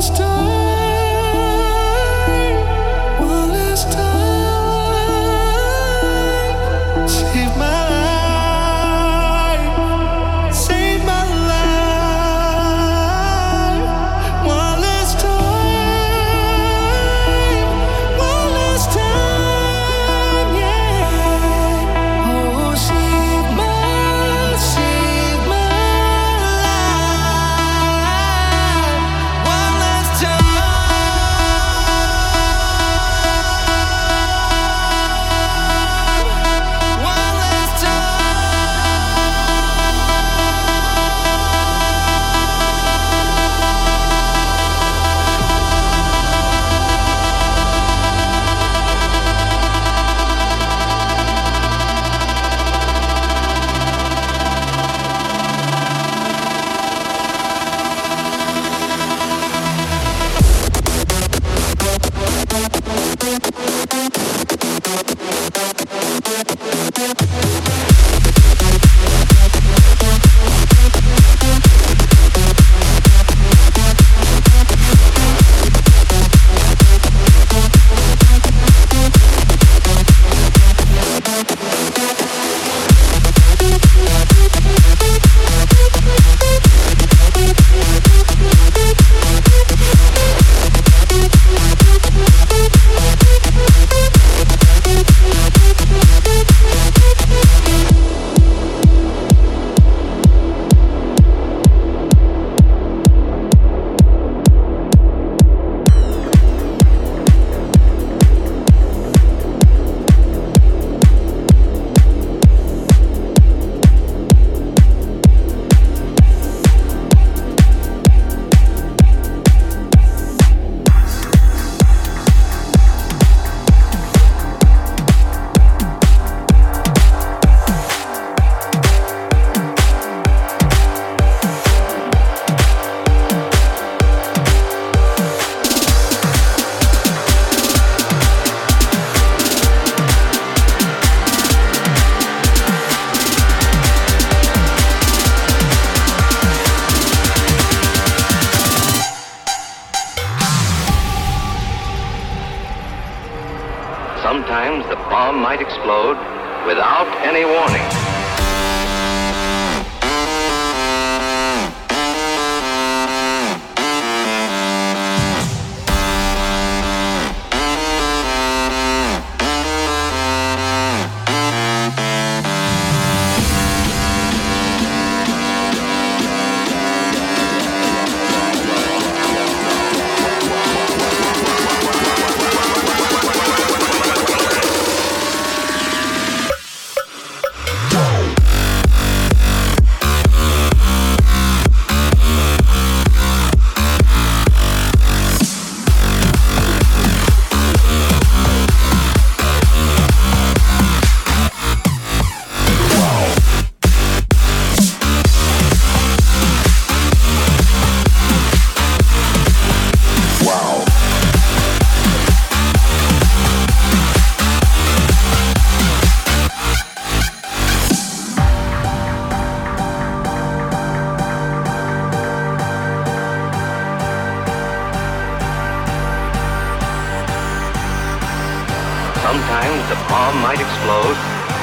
last time.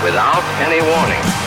Without any warning.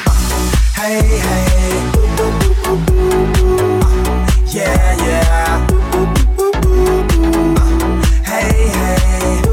Hey, uh, yeah, yeah. Uh, hey, hey.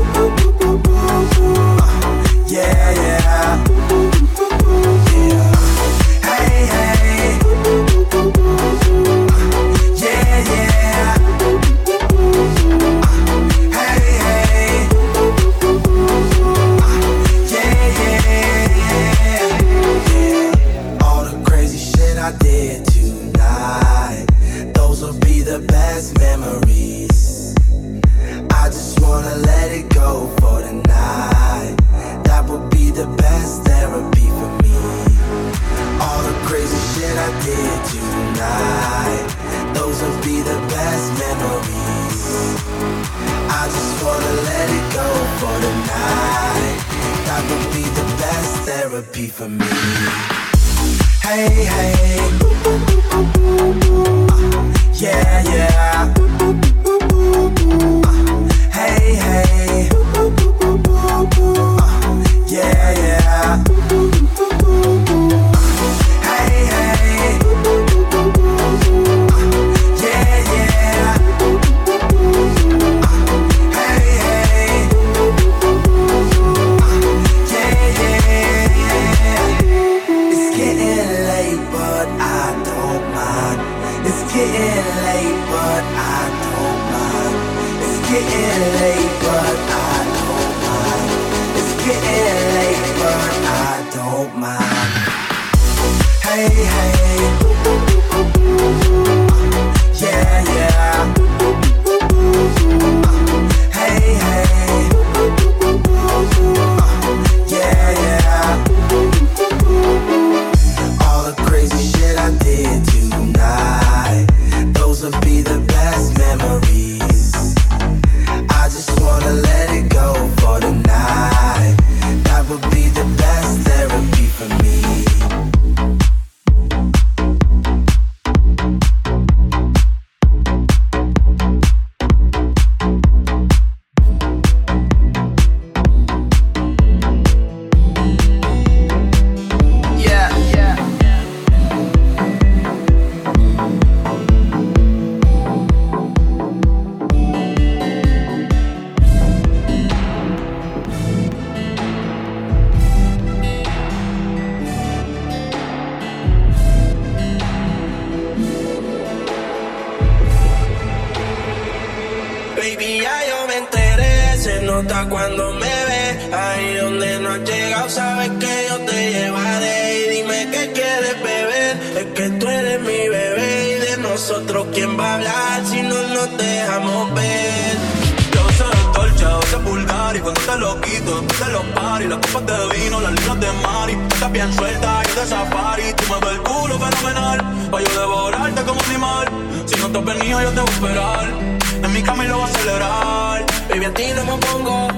me pongo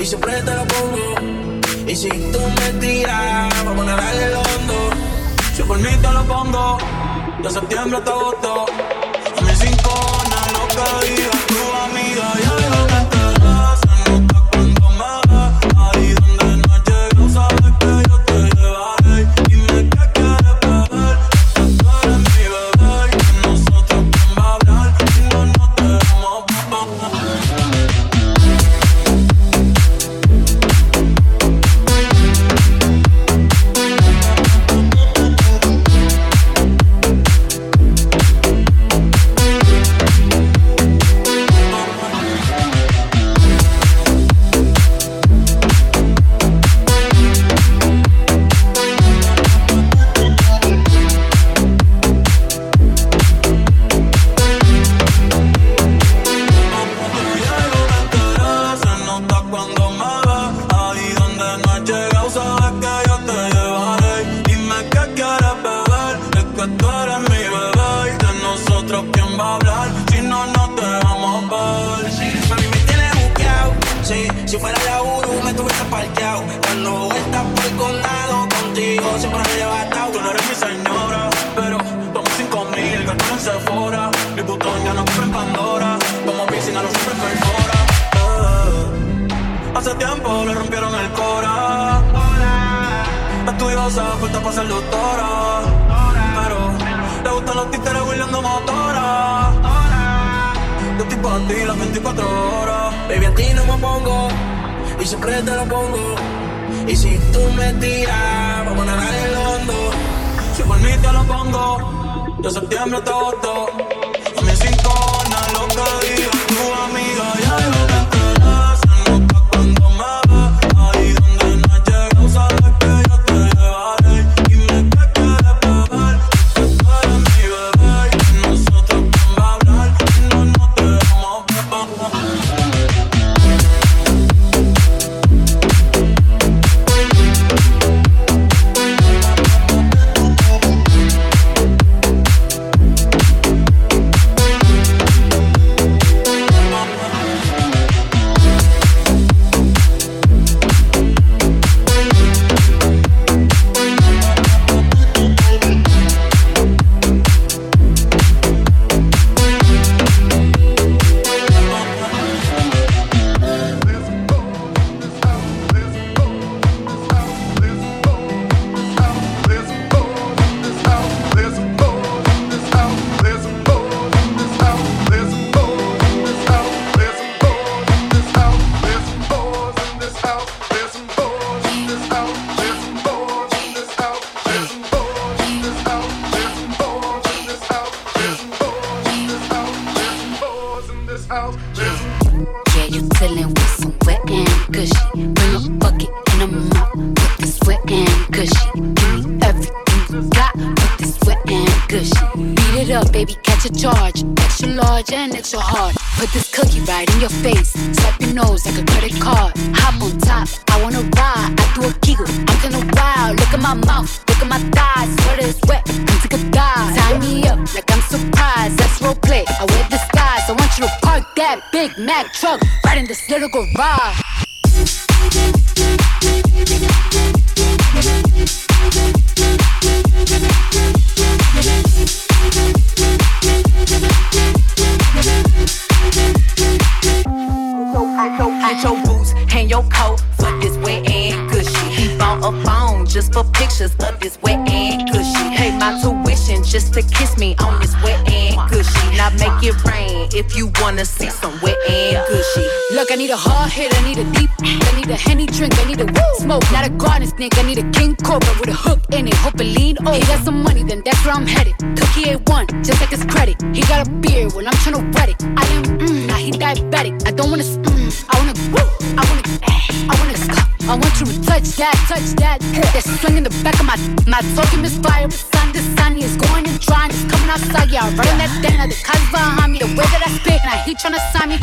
y siempre te lo pongo. Y si tú me tiras, vamos a darle el hondo. Yo por mí te lo pongo, de septiembre hasta agosto. Wanna see some wet and gushy. Look, I need a hard hit, I need a deep, I need a henny drink, I need a woo smoke, not a garden snake, I need a king cobra with a hook in it. Hope it lean over. He got some money, then that's where I'm headed. Cookie ain't one, just like his credit. He got a beard, well I'm tryna wet it. I am, mm, now he diabetic. I don't wanna, mm, I wanna, woo, I wanna, I wanna, I want you to touch that, touch that. That swing in the back of my, my talking. Sun, the sun, he's going to dry, and he's coming outside. Yeah, I that thing like the cars behind me. The way that I spit, and I heat trying to sign me.